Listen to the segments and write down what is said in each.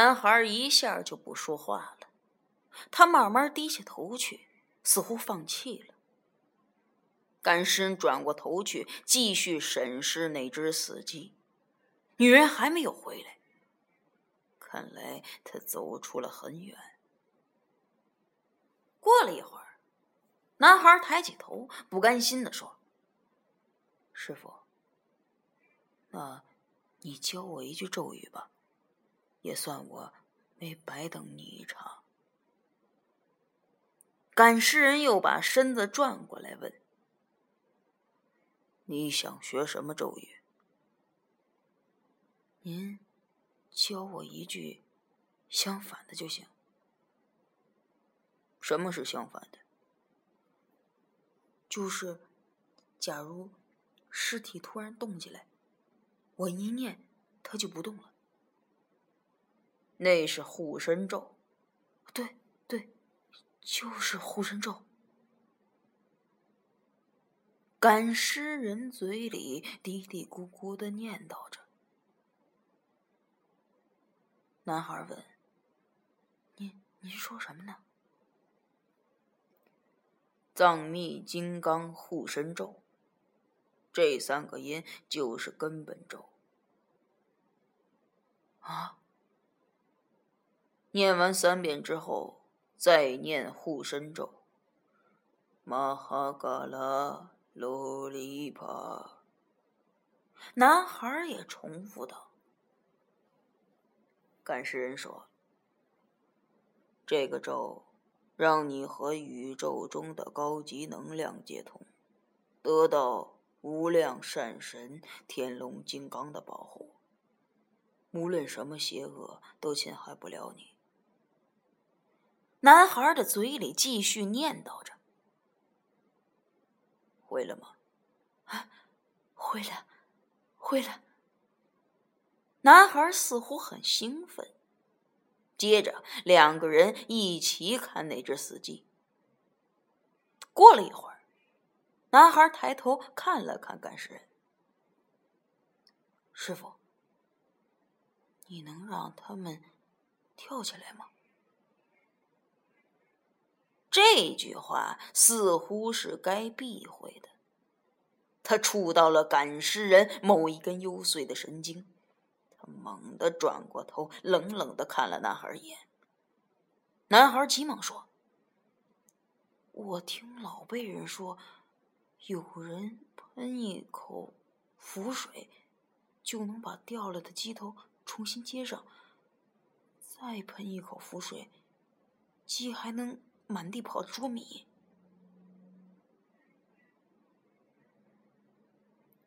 男孩一下就不说话了，他慢慢低下头去，似乎放弃了。干尸转过头去，继续审视那只死鸡。女人还没有回来，看来她走出了很远。过了一会儿，男孩抬起头，不甘心的说：“师傅，那你教我一句咒语吧，也算我没白等你一场。”赶尸人又把身子转过来问。你想学什么咒语？您教我一句相反的就行。什么是相反的？就是，假如尸体突然动起来，我一念，它就不动了。那是护身咒。对对，就是护身咒。赶尸人嘴里嘀嘀咕咕的念叨着。男孩问：“您您说什么呢？”“藏密金刚护身咒。”这三个音就是根本咒。啊！念完三遍之后，再念护身咒。玛哈嘎拉。洛丽帕，男孩也重复道：“干尸人说，这个咒让你和宇宙中的高级能量接通，得到无量善神天龙金刚的保护，无论什么邪恶都侵害不了你。”男孩的嘴里继续念叨着。会了吗？啊，会了，会了。男孩似乎很兴奋。接着，两个人一起看那只死鸡。过了一会儿，男孩抬头看了看干尸人：“师傅，你能让他们跳起来吗？”这句话似乎是该避讳的，他触到了赶尸人某一根幽邃的神经。他猛地转过头，冷冷的看了男孩一眼。男孩急忙说：“我听老辈人说，有人喷一口符水，就能把掉了的鸡头重新接上；再喷一口符水，鸡还能……”满地跑捉米，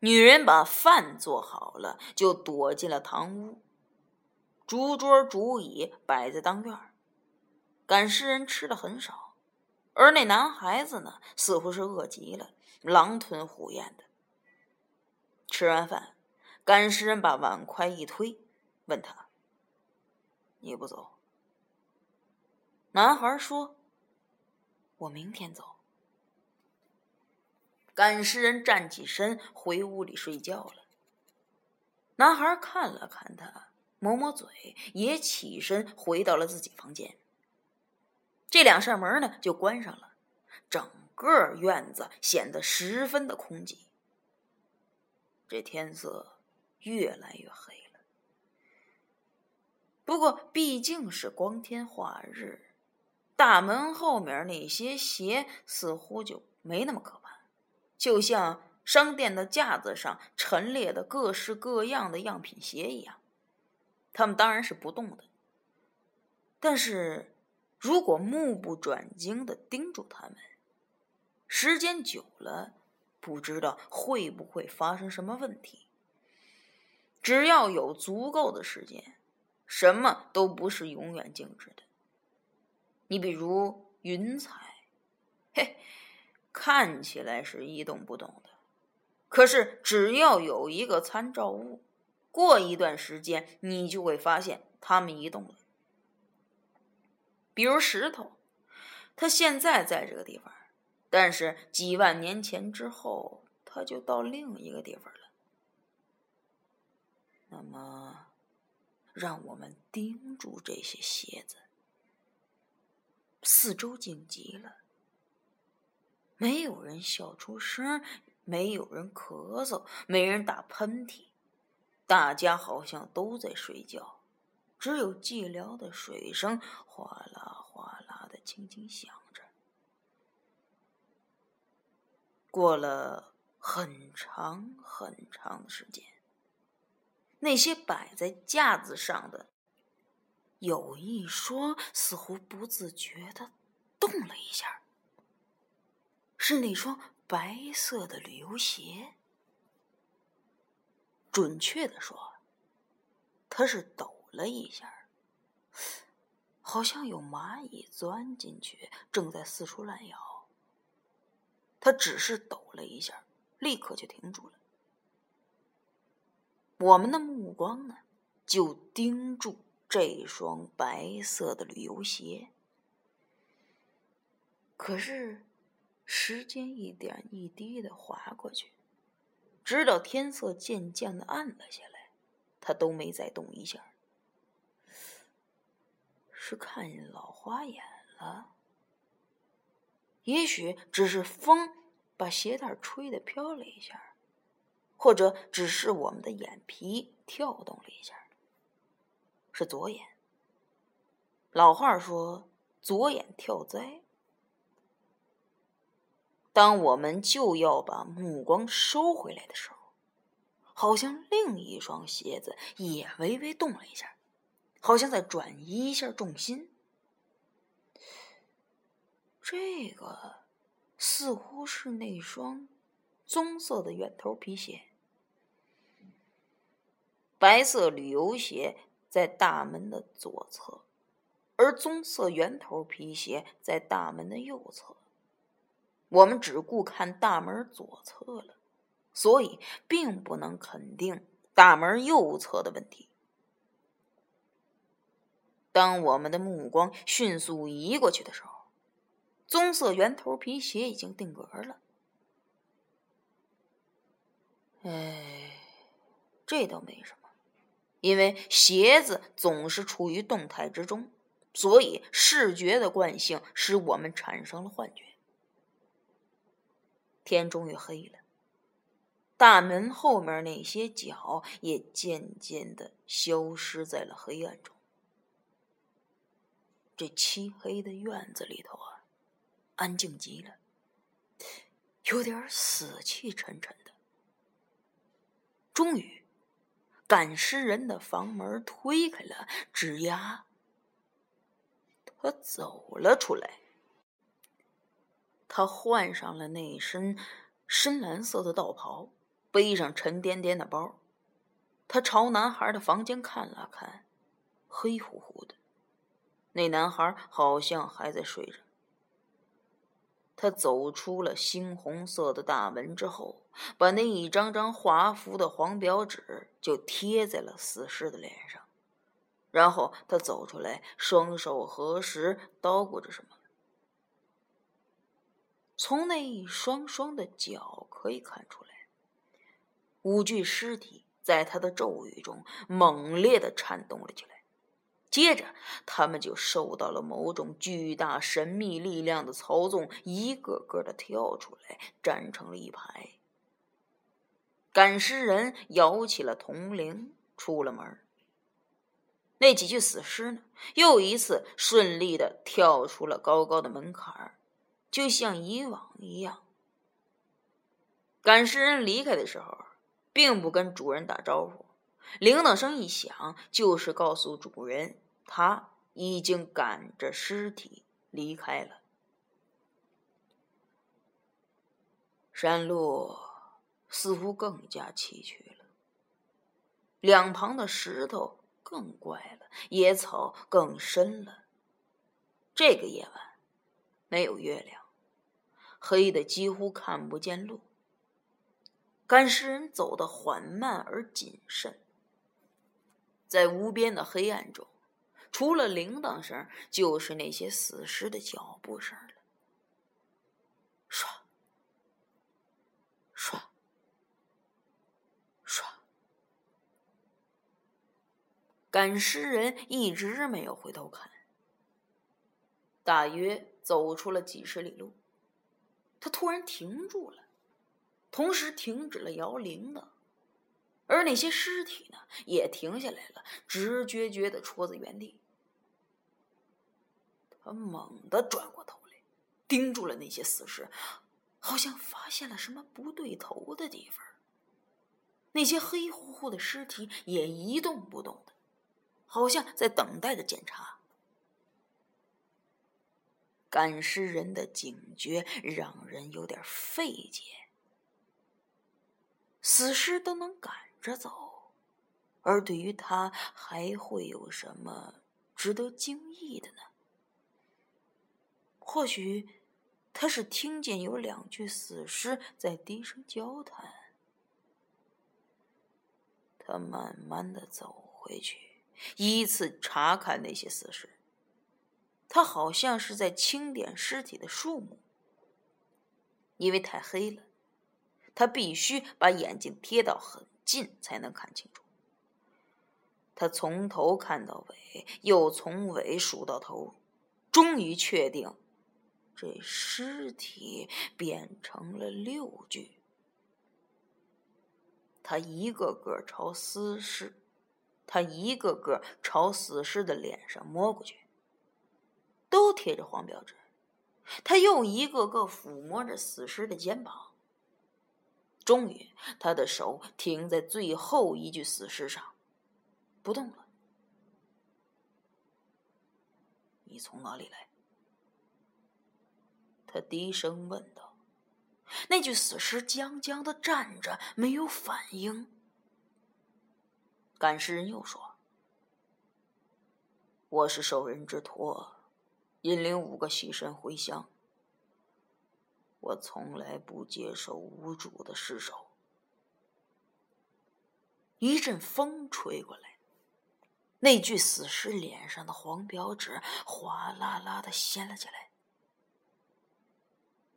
女人把饭做好了，就躲进了堂屋。竹桌竹椅摆在当院儿，赶尸人吃的很少，而那男孩子呢，似乎是饿极了，狼吞虎咽的。吃完饭，赶尸人把碗筷一推，问他：“你不走？”男孩说。我明天走。赶尸人站起身，回屋里睡觉了。男孩看了看他，抹抹嘴，也起身回到了自己房间。这两扇门呢，就关上了，整个院子显得十分的空寂。这天色越来越黑了。不过毕竟是光天化日。大门后面那些鞋似乎就没那么可怕，就像商店的架子上陈列的各式各样的样品鞋一样。他们当然是不动的，但是如果目不转睛的盯住他们，时间久了，不知道会不会发生什么问题。只要有足够的时间，什么都不是永远静止的。你比如云彩，嘿，看起来是一动不动的，可是只要有一个参照物，过一段时间你就会发现它们移动了。比如石头，它现在在这个地方，但是几万年前之后，它就到另一个地方了。那么，让我们盯住这些鞋子。四周静极了，没有人笑出声，没有人咳嗽，没人打喷嚏，大家好像都在睡觉，只有寂寥的水声哗啦哗啦的轻轻响着。过了很长很长时间，那些摆在架子上的。有一双似乎不自觉的动了一下，是那双白色的旅游鞋。准确的说，它是抖了一下，好像有蚂蚁钻进去，正在四处乱咬。它只是抖了一下，立刻就停住了。我们的目光呢，就盯住。这双白色的旅游鞋，可是时间一点一滴的划过去，直到天色渐渐的暗了下来，他都没再动一下。是看老花眼了？也许只是风把鞋带吹得飘了一下，或者只是我们的眼皮跳动了一下。是左眼。老话说“左眼跳灾”。当我们就要把目光收回来的时候，好像另一双鞋子也微微动了一下，好像在转移一下重心。这个似乎是那双棕色的圆头皮鞋，白色旅游鞋。在大门的左侧，而棕色圆头皮鞋在大门的右侧。我们只顾看大门左侧了，所以并不能肯定大门右侧的问题。当我们的目光迅速移过去的时候，棕色圆头皮鞋已经定格了。哎，这倒没什么。因为鞋子总是处于动态之中，所以视觉的惯性使我们产生了幻觉。天终于黑了，大门后面那些脚也渐渐的消失在了黑暗中。这漆黑的院子里头啊，安静极了，有点死气沉沉的。终于。赶尸人的房门推开了，吱呀，他走了出来。他换上了那身深蓝色的道袍，背上沉甸甸的包。他朝男孩的房间看了看，黑乎乎的。那男孩好像还在睡着。他走出了猩红色的大门之后，把那一张张画符的黄表纸就贴在了死尸的脸上，然后他走出来，双手合十，叨咕着什么。从那一双双的脚可以看出来，五具尸体在他的咒语中猛烈的颤动了起来。接着，他们就受到了某种巨大神秘力量的操纵，一个个的跳出来，站成了一排。赶尸人摇起了铜铃，出了门。那几具死尸呢，又一次顺利的跳出了高高的门槛就像以往一样。赶尸人离开的时候，并不跟主人打招呼，铃铛声一响，就是告诉主人。他已经赶着尸体离开了。山路似乎更加崎岖了，两旁的石头更怪了，野草更深了。这个夜晚没有月亮，黑的几乎看不见路。赶尸人走得缓慢而谨慎，在无边的黑暗中。除了铃铛声，就是那些死尸的脚步声了。唰，唰，唰。赶尸人一直没有回头看。大约走出了几十里路，他突然停住了，同时停止了摇铃铛，而那些尸体呢，也停下来了，直撅撅的戳在原地。他猛地转过头来，盯住了那些死尸，好像发现了什么不对头的地方。那些黑乎乎的尸体也一动不动的，好像在等待着检查。赶尸人的警觉让人有点费解。死尸都能赶着走，而对于他还会有什么值得惊异的呢？或许他是听见有两具死尸在低声交谈。他慢慢的走回去，依次查看那些死尸。他好像是在清点尸体的数目，因为太黑了，他必须把眼睛贴到很近才能看清楚。他从头看到尾，又从尾数到头，终于确定，这尸体变成了六具。他一个个朝死尸，他一个个朝死尸的脸上摸过去。都贴着黄标纸，他又一个个抚摸着死尸的肩膀。终于，他的手停在最后一具死尸上，不动了。你从哪里来？他低声问道。那具死尸僵僵的站着，没有反应。赶尸人又说：“我是受人之托。”引领五个喜神回乡。我从来不接受无主的尸首。一阵风吹过来，那具死尸脸上的黄表纸哗啦啦的掀了起来。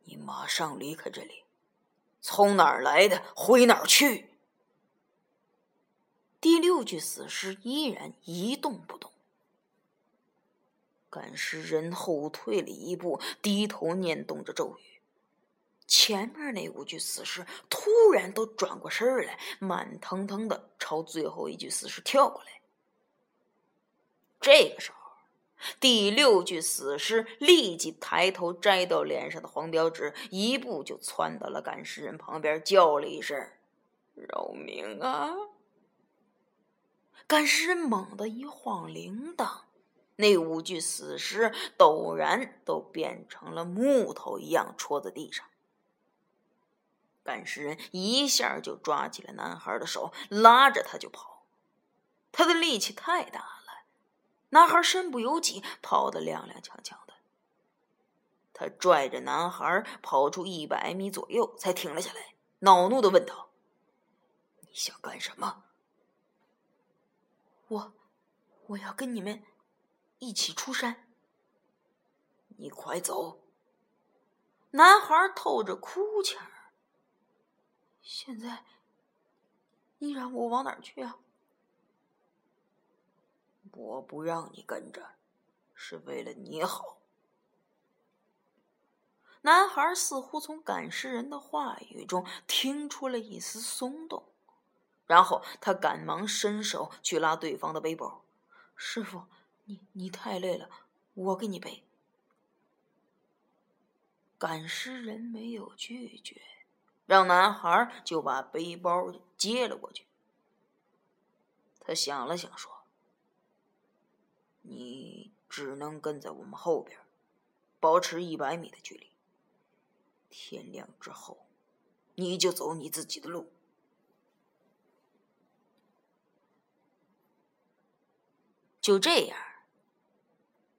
你马上离开这里，从哪儿来的回哪儿去。第六具死尸依然一动不动。赶尸人后退了一步，低头念动着咒语。前面那五具死尸突然都转过身来，慢腾腾的朝最后一具死尸跳过来。这个时候，第六具死尸立即抬头摘掉脸上的黄标纸，一步就窜到了赶尸人旁边，叫了一声：“饶命啊！”赶尸人猛地一晃铃铛。那五具死尸陡然都变成了木头一样戳在地上。赶尸人一下就抓起了男孩的手，拉着他就跑。他的力气太大了，男孩身不由己，跑得踉踉跄跄的。他拽着男孩跑出一百米左右，才停了下来，恼怒的问道：“你想干什么？”“我，我要跟你们。”一起出山。你快走！男孩透着哭腔。现在，你让我往哪儿去啊？我不让你跟着，是为了你好。男孩似乎从赶尸人的话语中听出了一丝松动，然后他赶忙伸手去拉对方的背包。师傅。你你太累了，我给你背。赶尸人没有拒绝，让男孩就把背包接了过去。他想了想说：“你只能跟在我们后边，保持一百米的距离。天亮之后，你就走你自己的路。”就这样。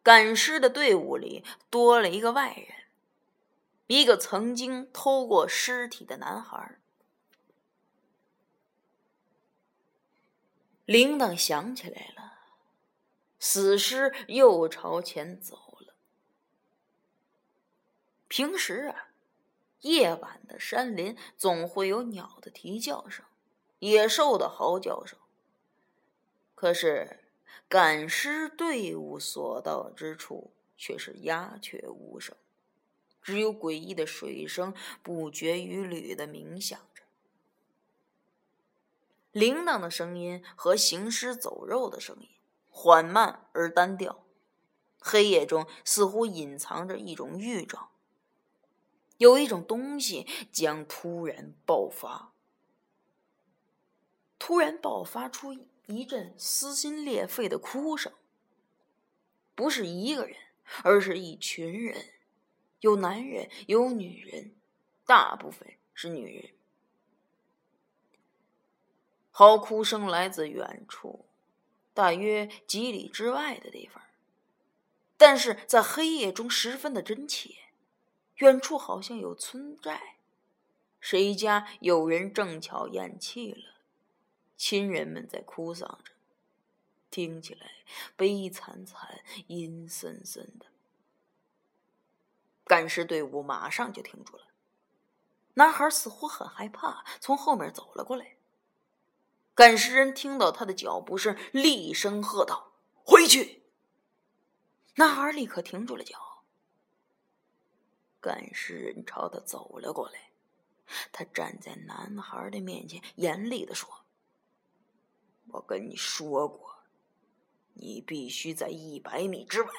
赶尸的队伍里多了一个外人，一个曾经偷过尸体的男孩。铃铛响起来了，死尸又朝前走了。平时啊，夜晚的山林总会有鸟的啼叫声、野兽的嚎叫声，可是。赶尸队伍所到之处却是鸦雀无声，只有诡异的水声不绝于缕的鸣响着。铃铛的声音和行尸走肉的声音缓慢而单调，黑夜中似乎隐藏着一种预兆，有一种东西将突然爆发。突然爆发出一阵撕心裂肺的哭声，不是一个人，而是一群人，有男人，有女人，大部分是女人。嚎哭声来自远处，大约几里之外的地方，但是在黑夜中十分的真切。远处好像有村寨，谁家有人正巧咽气了。亲人们在哭丧着，听起来悲惨惨、阴森森的。赶尸队伍马上就停住了。男孩似乎很害怕，从后面走了过来。赶尸人听到他的脚步声，厉声喝道：“回去！”男孩立刻停住了脚。赶尸人朝他走了过来，他站在男孩的面前，严厉的说。我跟你说过，你必须在一百米之外。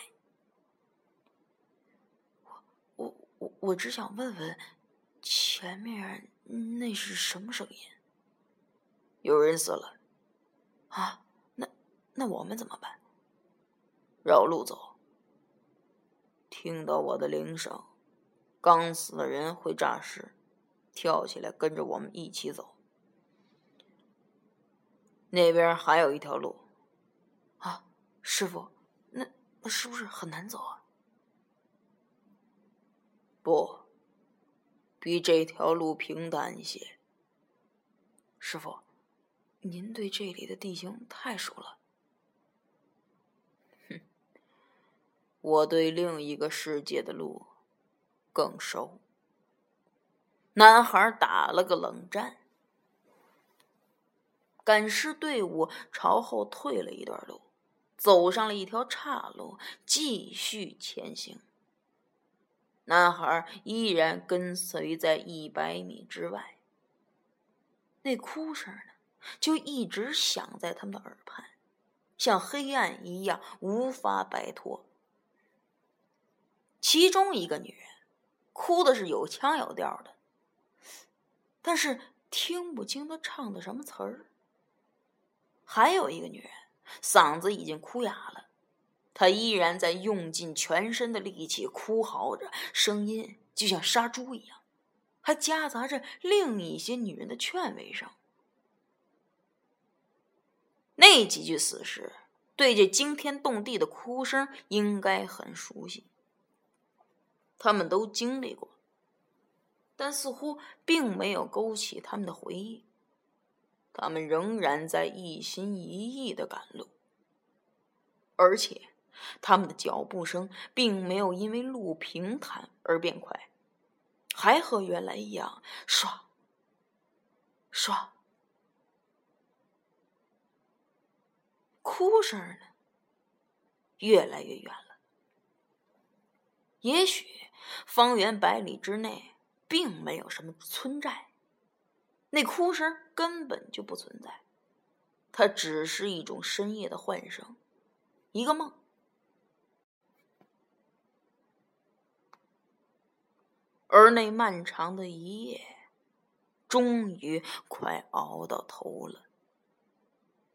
我我我我只想问问，前面那是什么声音？有人死了。啊，那那我们怎么办？绕路走。听到我的铃声，刚死的人会诈尸，跳起来跟着我们一起走。那边还有一条路，啊，师傅，那那是不是很难走啊？不，比这条路平坦一些。师傅，您对这里的地形太熟了。哼，我对另一个世界的路更熟。男孩打了个冷战。赶尸队伍朝后退了一段路，走上了一条岔路，继续前行。男孩依然跟随在一百米之外。那哭声呢，就一直响在他们的耳畔，像黑暗一样无法摆脱。其中一个女人哭的是有腔有调的，但是听不清她唱的什么词儿。还有一个女人，嗓子已经哭哑了，她依然在用尽全身的力气哭嚎着，声音就像杀猪一样，还夹杂着另一些女人的劝慰声。那几具死尸对这惊天动地的哭声应该很熟悉，他们都经历过，但似乎并没有勾起他们的回忆。他们仍然在一心一意的赶路，而且他们的脚步声并没有因为路平坦而变快，还和原来一样，唰唰。哭声呢，越来越远了。也许方圆百里之内并没有什么村寨。那哭声根本就不存在，它只是一种深夜的幻声，一个梦。而那漫长的一夜，终于快熬到头了。